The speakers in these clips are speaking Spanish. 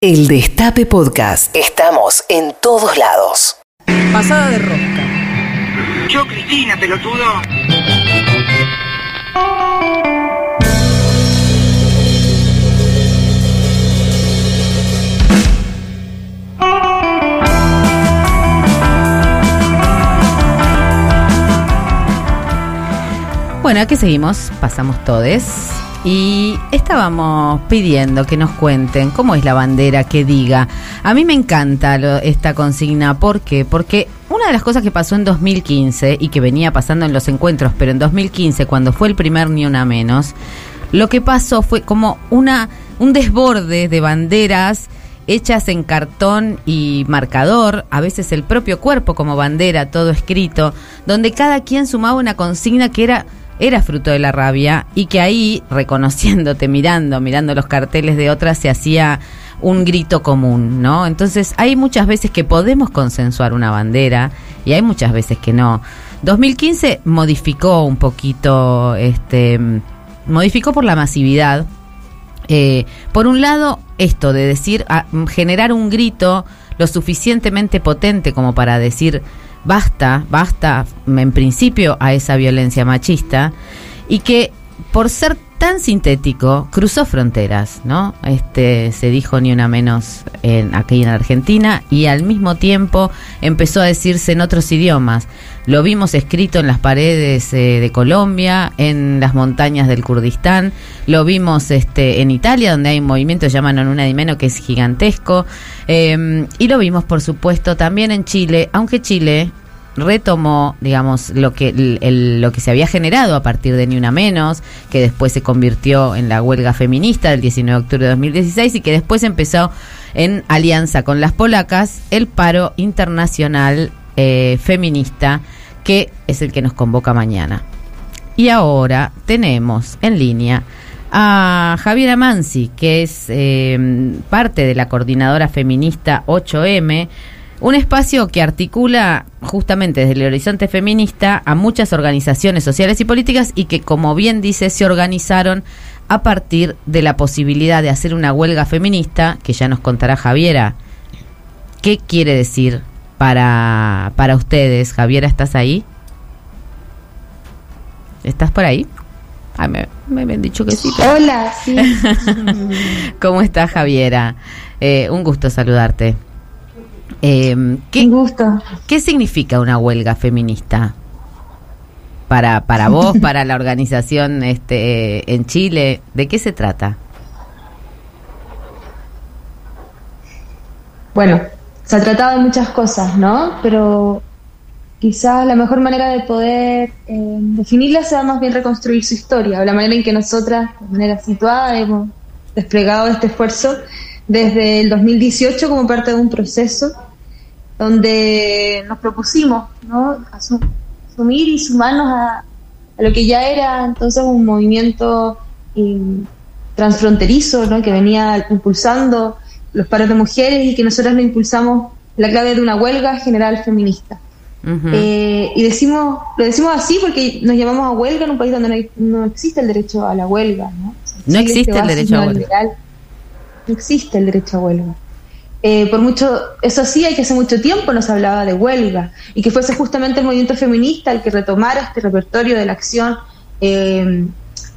El Destape Podcast. Estamos en todos lados. Pasada de rosca. Yo, Cristina, pelotudo. Bueno, aquí seguimos, pasamos todes. Y estábamos pidiendo que nos cuenten cómo es la bandera que diga. A mí me encanta lo- esta consigna. ¿Por qué? Porque una de las cosas que pasó en 2015 y que venía pasando en los encuentros, pero en 2015, cuando fue el primer Ni Una Menos, lo que pasó fue como una, un desborde de banderas hechas en cartón y marcador, a veces el propio cuerpo como bandera, todo escrito, donde cada quien sumaba una consigna que era era fruto de la rabia y que ahí, reconociéndote, mirando, mirando los carteles de otras, se hacía un grito común, ¿no? Entonces hay muchas veces que podemos consensuar una bandera y hay muchas veces que no. 2015 modificó un poquito, este, modificó por la masividad, eh, por un lado, esto de decir, a- generar un grito lo suficientemente potente como para decir, basta, basta, en principio, a esa violencia machista, y que por ser tan sintético, cruzó fronteras, ¿no? Este, se dijo ni una menos en, aquí en Argentina, y al mismo tiempo empezó a decirse en otros idiomas. Lo vimos escrito en las paredes eh, de Colombia, en las montañas del Kurdistán, lo vimos este, en Italia, donde hay un movimiento que se llama Non Una di Meno, que es gigantesco, eh, y lo vimos, por supuesto, también en Chile, aunque Chile retomó, digamos, lo que lo que se había generado a partir de Ni Una Menos, que después se convirtió en la huelga feminista del 19 de octubre de 2016 y que después empezó en alianza con las polacas el paro internacional eh, feminista, que es el que nos convoca mañana. Y ahora tenemos en línea a Javiera Mansi, que es eh, parte de la coordinadora feminista 8M, un espacio que articula justamente desde el horizonte feminista a muchas organizaciones sociales y políticas y que, como bien dice, se organizaron a partir de la posibilidad de hacer una huelga feminista, que ya nos contará Javiera. ¿Qué quiere decir para, para ustedes? Javiera, ¿estás ahí? ¿Estás por ahí? Ay, me, me habían dicho que sí. pero- Hola, sí. ¿Cómo estás, Javiera? Eh, un gusto saludarte. Eh, Un ¿qué, gusto. ¿Qué significa una huelga feminista? Para, para vos, para la organización este, en Chile, ¿de qué se trata? Bueno, se ha tratado de muchas cosas, ¿no? Pero quizás la mejor manera de poder eh, definirla sea más bien reconstruir su historia, o la manera en que nosotras, de manera situada, hemos desplegado este esfuerzo desde el 2018 como parte de un proceso donde nos propusimos, ¿no? Asu- asumir y sumarnos a, a lo que ya era entonces un movimiento eh, transfronterizo, ¿no? Que venía impulsando los paros de mujeres y que nosotros lo impulsamos la clave de una huelga general feminista. Eh, y decimos, lo decimos así porque nos llamamos a huelga en un país donde no, hay- no existe el derecho a la huelga. No, O sea, No existe el derecho a huelga. neoliberal, No existe el derecho a huelga. Eh, por mucho, eso sí, hay que hace mucho tiempo nos hablaba de huelga y que fuese justamente el movimiento feminista el que retomara este repertorio de la acción eh,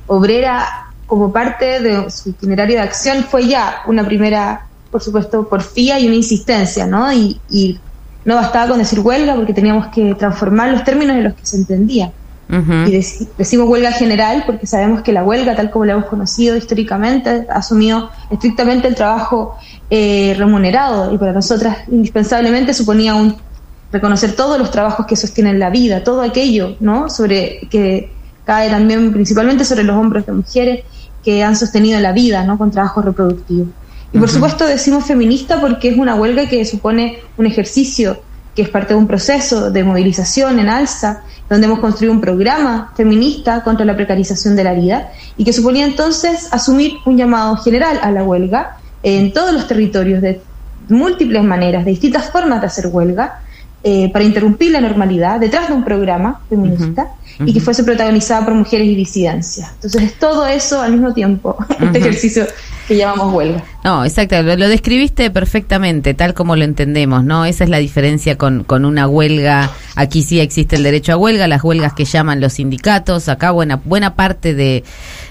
obrera como parte de su itinerario de acción fue ya una primera, por supuesto, porfía y una insistencia, ¿no? Y, y no bastaba con decir huelga porque teníamos que transformar los términos en los que se entendía. Y deci- decimos huelga general porque sabemos que la huelga, tal como la hemos conocido históricamente, ha asumido estrictamente el trabajo eh, remunerado y para nosotras indispensablemente suponía un reconocer todos los trabajos que sostienen la vida, todo aquello, ¿no? Sobre que cae también principalmente sobre los hombros de mujeres que han sostenido la vida, ¿no? Con trabajo reproductivo. Y por supuesto decimos feminista porque es una huelga que supone un ejercicio que es parte de un proceso de movilización en alza, donde hemos construido un programa feminista contra la precarización de la vida y que suponía entonces asumir un llamado general a la huelga en todos los territorios de múltiples maneras, de distintas formas de hacer huelga, eh, para interrumpir la normalidad detrás de un programa feminista Ujú, y que fuese protagonizada por mujeres y disidencias. Entonces es todo eso al mismo tiempo, Ujú. este ejercicio que llamamos huelga. No, exacto, lo, describiste perfectamente, tal como lo entendemos, ¿no? Esa es la diferencia con, con una huelga. Aquí sí existe el derecho a huelga, las huelgas que llaman los sindicatos. Acá buena, buena parte de,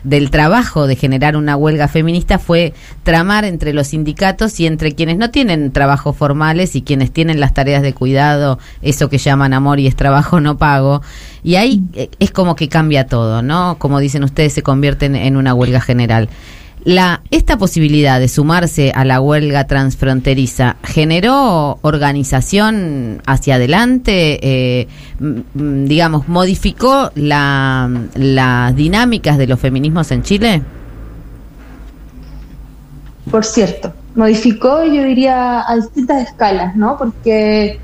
del trabajo de generar una huelga feminista fue tramar entre los sindicatos y entre quienes no tienen trabajos formales y quienes tienen las tareas de cuidado, eso que llaman amor y es trabajo no pago. Y ahí eh, es como que cambia todo, ¿no? Como dicen ustedes, se convierte en una huelga general. La, esta posibilidad de sumarse a la huelga transfronteriza generó organización hacia adelante, eh, digamos, modificó la, las dinámicas de los feminismos en Chile. Por cierto, modificó, yo diría, a distintas escalas, ¿no? Porque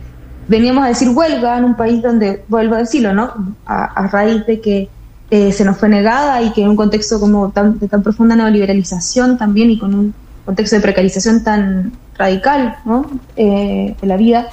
veníamos a decir huelga en un país donde, vuelvo a decirlo, ¿no? a raíz de que eh, se nos fue negada y que en un contexto como de tan profunda neoliberalización también y con un contexto de precarización tan radical eh, de la vida,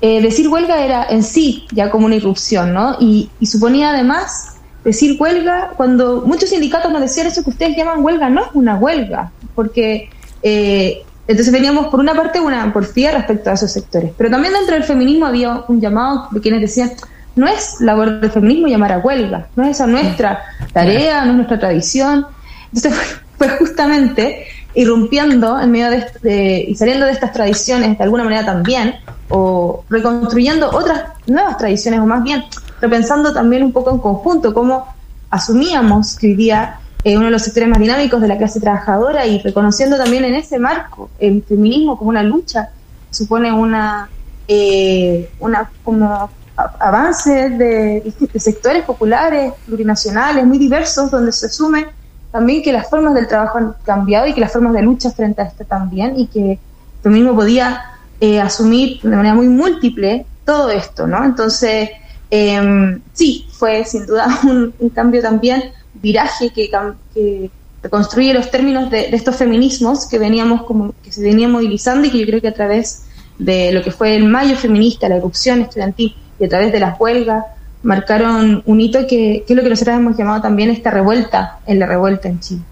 eh, decir huelga era en sí ya como una irrupción, ¿no? Y, suponía además decir huelga cuando muchos sindicatos nos decían eso que ustedes llaman huelga, no es una huelga, porque entonces veníamos por una parte una porfía respecto a esos sectores, pero también dentro del feminismo había un llamado de quienes decían no es labor del feminismo llamar a huelga, no es esa nuestra tarea, no es nuestra tradición. Entonces fue justamente irrumpiendo en medio de, y saliendo de estas tradiciones de alguna manera también, o reconstruyendo otras nuevas tradiciones, o más bien repensando también un poco en conjunto cómo asumíamos que hoy día eh, uno de los sectores más dinámicos de la clase trabajadora y reconociendo también en ese marco el feminismo como una lucha, supone una, eh, una como avances de, sectores populares, plurinacionales, muy diversos, donde se asume también que las formas del trabajo han cambiado y que las formas de lucha frente a esto también, y que tú mismo podía eh, asumir de manera muy múltiple todo esto, ¿no? Entonces, em, sí, fue sin duda un, cambio también, viraje que, que reconstruye los términos de, de, estos feminismos que veníamos como que se venían movilizando y que yo creo que a través de lo que fue el mayo feminista, la erupción estudiantil y a través de las huelgas marcaron un hito que, que es lo que nosotros hemos llamado también esta revuelta en la revuelta en Chile.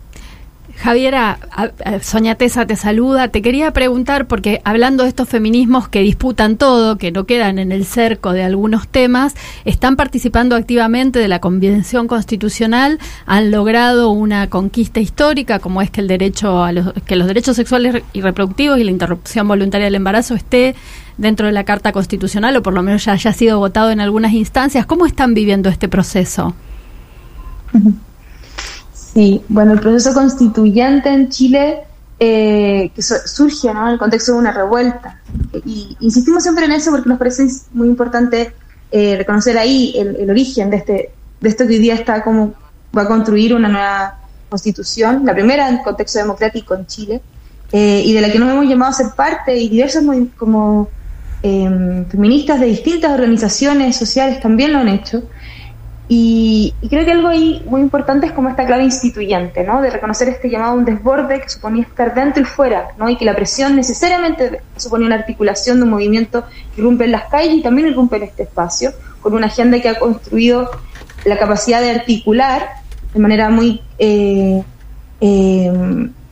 Javiera, Soña Tesa te saluda. Te quería preguntar, porque hablando de estos feminismos que disputan todo, que no quedan en el cerco de algunos temas, están participando activamente de la Convención Constitucional, han logrado una conquista histórica, como es que el derecho a los, que los derechos sexuales y reproductivos y la interrupción voluntaria del embarazo esté dentro de la Carta Constitucional, o por lo menos ya haya sido votado en algunas instancias. ¿Cómo están viviendo este proceso? Sí, bueno, el proceso constituyente en Chile eh, que surge en el contexto de una revuelta. Y insistimos siempre en eso porque nos parece muy importante eh, reconocer ahí el, origen de, este, de esto que hoy día está como va a construir una nueva constitución, la primera en contexto democrático en Chile, eh, y de la que nos hemos llamado a ser parte y diversos como feministas de distintas organizaciones sociales también lo han hecho. Y, creo que algo ahí muy importante es como esta clave instituyente, ¿no? De reconocer este llamado un desborde que suponía estar dentro y fuera, ¿no? Y que la presión necesariamente suponía una articulación de un movimiento que irrumpe en las calles y también irrumpe en este espacio, con una agenda que ha construido la capacidad de articular de manera muy, eh, eh,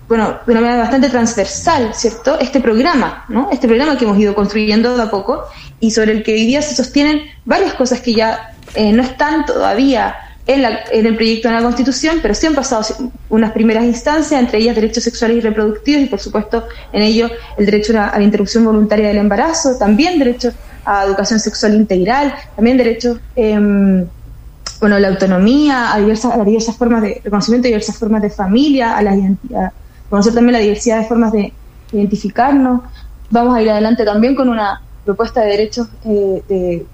bueno, de una manera bastante transversal, ¿cierto? Este programa, ¿no? Este programa que hemos ido construyendo de a poco y sobre el que hoy día se sostienen varias cosas que ya eh, no están todavía en, el proyecto de la Constitución, pero sí han pasado unas primeras instancias, entre ellas derechos sexuales y reproductivos, y por supuesto en ello el derecho a la interrupción voluntaria del embarazo, también derechos a educación sexual integral, también derechos, eh, bueno, la autonomía, a diversas, a diversas formas de reconocimiento, a diversas formas de familia, a la identidad, conocer también la diversidad de formas de identificarnos. Vamos a ir adelante también con una propuesta de derechos eh,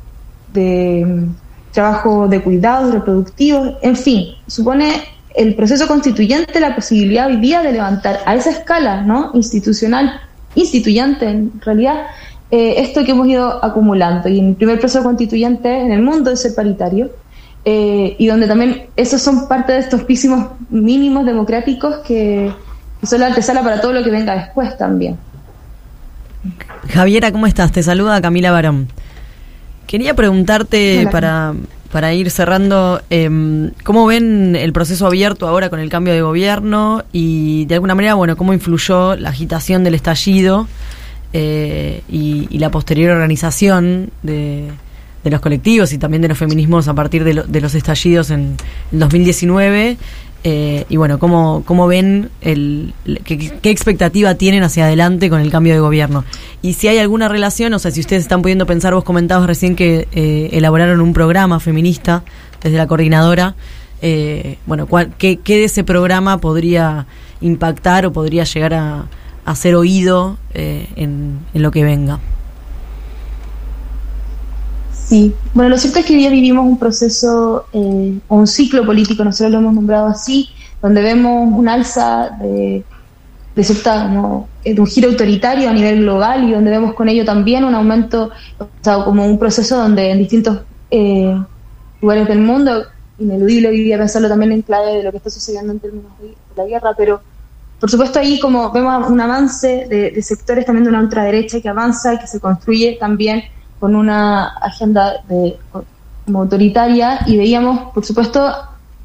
de trabajo de cuidados reproductivos, en fin, supone el proceso constituyente la posibilidad hoy día de levantar a esa escala ¿no? institucional, instituyente en realidad, eh, esto que hemos ido acumulando. Y en el primer proceso constituyente en el mundo es el paritario, eh, y donde también esos son parte de estos písimos mínimos democráticos que, son la antesala para todo lo que venga después también. Javiera, ¿cómo estás? Te saluda Camila Barón. Quería preguntarte para para ir cerrando, eh, ¿cómo ven el proceso abierto ahora con el cambio de gobierno y de alguna manera, bueno, cómo influyó la agitación del estallido eh, y, y, la posterior organización de, de, los colectivos y también de los feminismos a partir de, lo, de los estallidos en, en 2019? Eh, y bueno, ¿cómo, cómo ven el, qué, qué, expectativa tienen hacia adelante con el cambio de gobierno? Y si hay alguna relación, o sea, si ustedes están pudiendo pensar, vos comentabas recién que eh, elaboraron un programa feminista desde la coordinadora, eh, bueno, ¿cuál, qué, qué, de ese programa podría impactar o podría llegar a, a ser oído en, en lo que venga? Sí, bueno, lo cierto es que hoy día vivimos un proceso eh, un ciclo político, nosotros lo hemos nombrado así, donde vemos un alza de, de, cierta, ¿no? de un giro autoritario a nivel global y donde vemos con ello también un aumento, o sea, como un proceso donde en distintos eh, lugares del mundo, ineludible hoy día pensarlo también en clave de lo que está sucediendo en términos de, de la guerra, pero por supuesto ahí como vemos un avance de, de sectores también de una ultraderecha que avanza y que se construye también con una agenda de, como autoritaria y veíamos, por supuesto,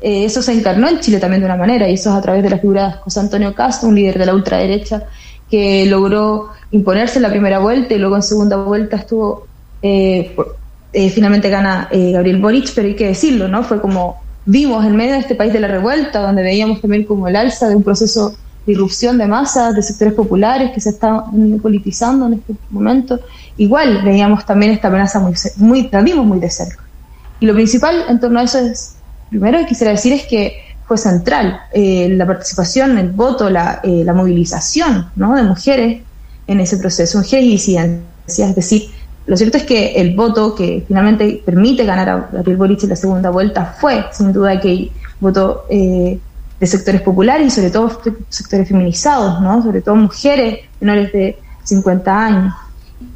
eh, eso se encarnó en Chile también de una manera y eso es a través de la figura de José Antonio Castro, un líder de la ultraderecha que logró imponerse en la primera vuelta y luego en segunda vuelta estuvo, eh, eh, finalmente gana Gabriel Boric, pero hay que decirlo, ¿no? Fue como vimos en medio de este país de la revuelta, donde veíamos también como el alza de un proceso irrupción de masas, de sectores populares que se están politizando en este momento. Igual veíamos también esta amenaza muy, muy, la vimos muy de cerca. Y lo principal en torno a eso es, primero quisiera decir es que fue central eh, la participación, el voto, la, eh, la movilización ¿no? de mujeres en ese proceso, mujeres y disidencias. Es decir, lo cierto es que el voto que finalmente permite ganar a Gabriel Boric en la segunda vuelta fue, sin duda, que votó eh, de sectores populares y sobre todo sectores feminizados, ¿no? Sobre todo mujeres menores de 50 años.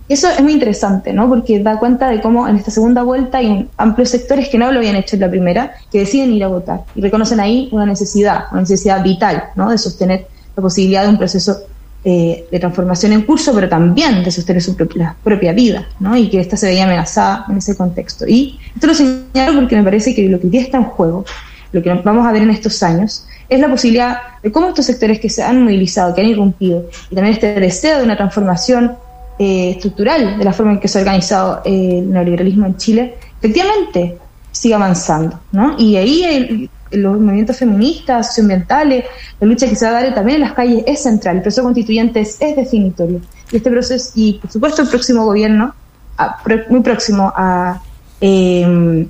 Eso es muy interesante, ¿no? Porque da cuenta de cómo en esta segunda vuelta hay amplios sectores que no lo habían hecho en la primera, que deciden ir a votar y reconocen ahí una necesidad, una necesidad vital, ¿no? De sostener la posibilidad de un proceso eh, de transformación en curso, pero también de sostener su propia, propia vida, ¿no? Y que ésta se veía amenazada en ese contexto. Y esto lo señalo porque me parece que lo que ya está en juego, lo que vamos a ver en estos años, es la posibilidad de cómo estos sectores que se han movilizado, que han irrumpido, y también este deseo de una transformación eh, estructural de la forma en que se ha organizado eh, el neoliberalismo en Chile, efectivamente sigue avanzando. ¿no? Y ahí los movimientos feministas, socioambientales, la lucha que se va a dar también en las calles es central, el proceso constituyente es, es definitorio. Y este proceso, y por supuesto el próximo gobierno, muy próximo a, eh,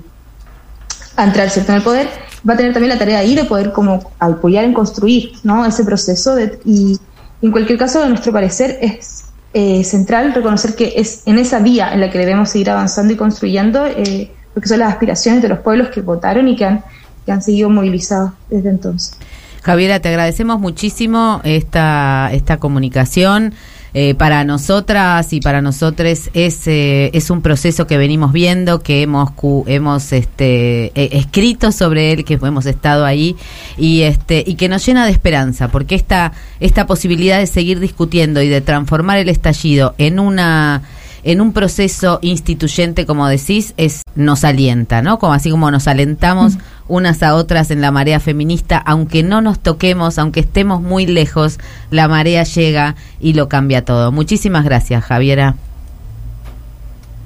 a entrar ¿cierto? en el poder, va a tener también la tarea ahí de poder como apoyar en construir ¿no? ese proceso de, y en cualquier caso, a nuestro parecer, es eh, central reconocer que es en esa vía en la que debemos seguir avanzando y construyendo eh, lo que son las aspiraciones de los pueblos que votaron y que han, que han seguido movilizados desde entonces. Javiera, te agradecemos muchísimo esta, esta comunicación. Eh, para nosotras y para nosotros es, eh, es un proceso que venimos viendo, que hemos, hemos este, eh, escrito sobre él, que hemos estado ahí y, este, y que nos llena de esperanza, porque esta, esta posibilidad de seguir discutiendo y de transformar el estallido en una en un proceso instituyente, como decís, es nos alienta, ¿no? Como así como nos alentamos unas a otras en la marea feminista, aunque no nos toquemos, aunque estemos muy lejos, la marea llega y lo cambia todo. Muchísimas gracias, Javiera.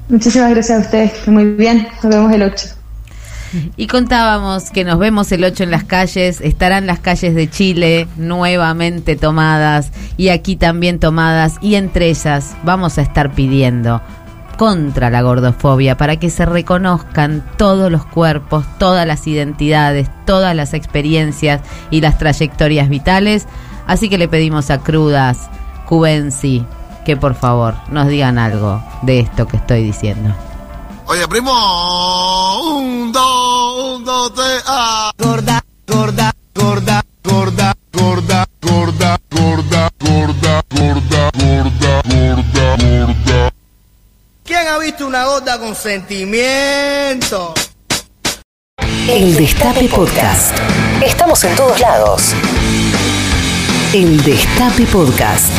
Muchísimas gracias a ustedes. Muy bien. Nos vemos el 8. Y contábamos que nos vemos el 8 en las calles, estarán las calles de Chile nuevamente tomadas y aquí también tomadas y entre ellas vamos a estar pidiendo contra la gordofobia para que se reconozcan todos los cuerpos, todas las identidades, todas las experiencias y las trayectorias vitales. Así que le pedimos a Crudas, Cubensi, que por favor nos digan algo de esto que estoy diciendo. Oye, primo, un, dos, un, dos, tres, ah. Gorda, gorda, gorda, gorda, gorda, gorda, gorda, gorda, gorda, gorda, gorda, gorda. ¿Quién ha visto una gorda con sentimiento? El Destape Podcast. Estamos en todos lados. El Destape Podcast.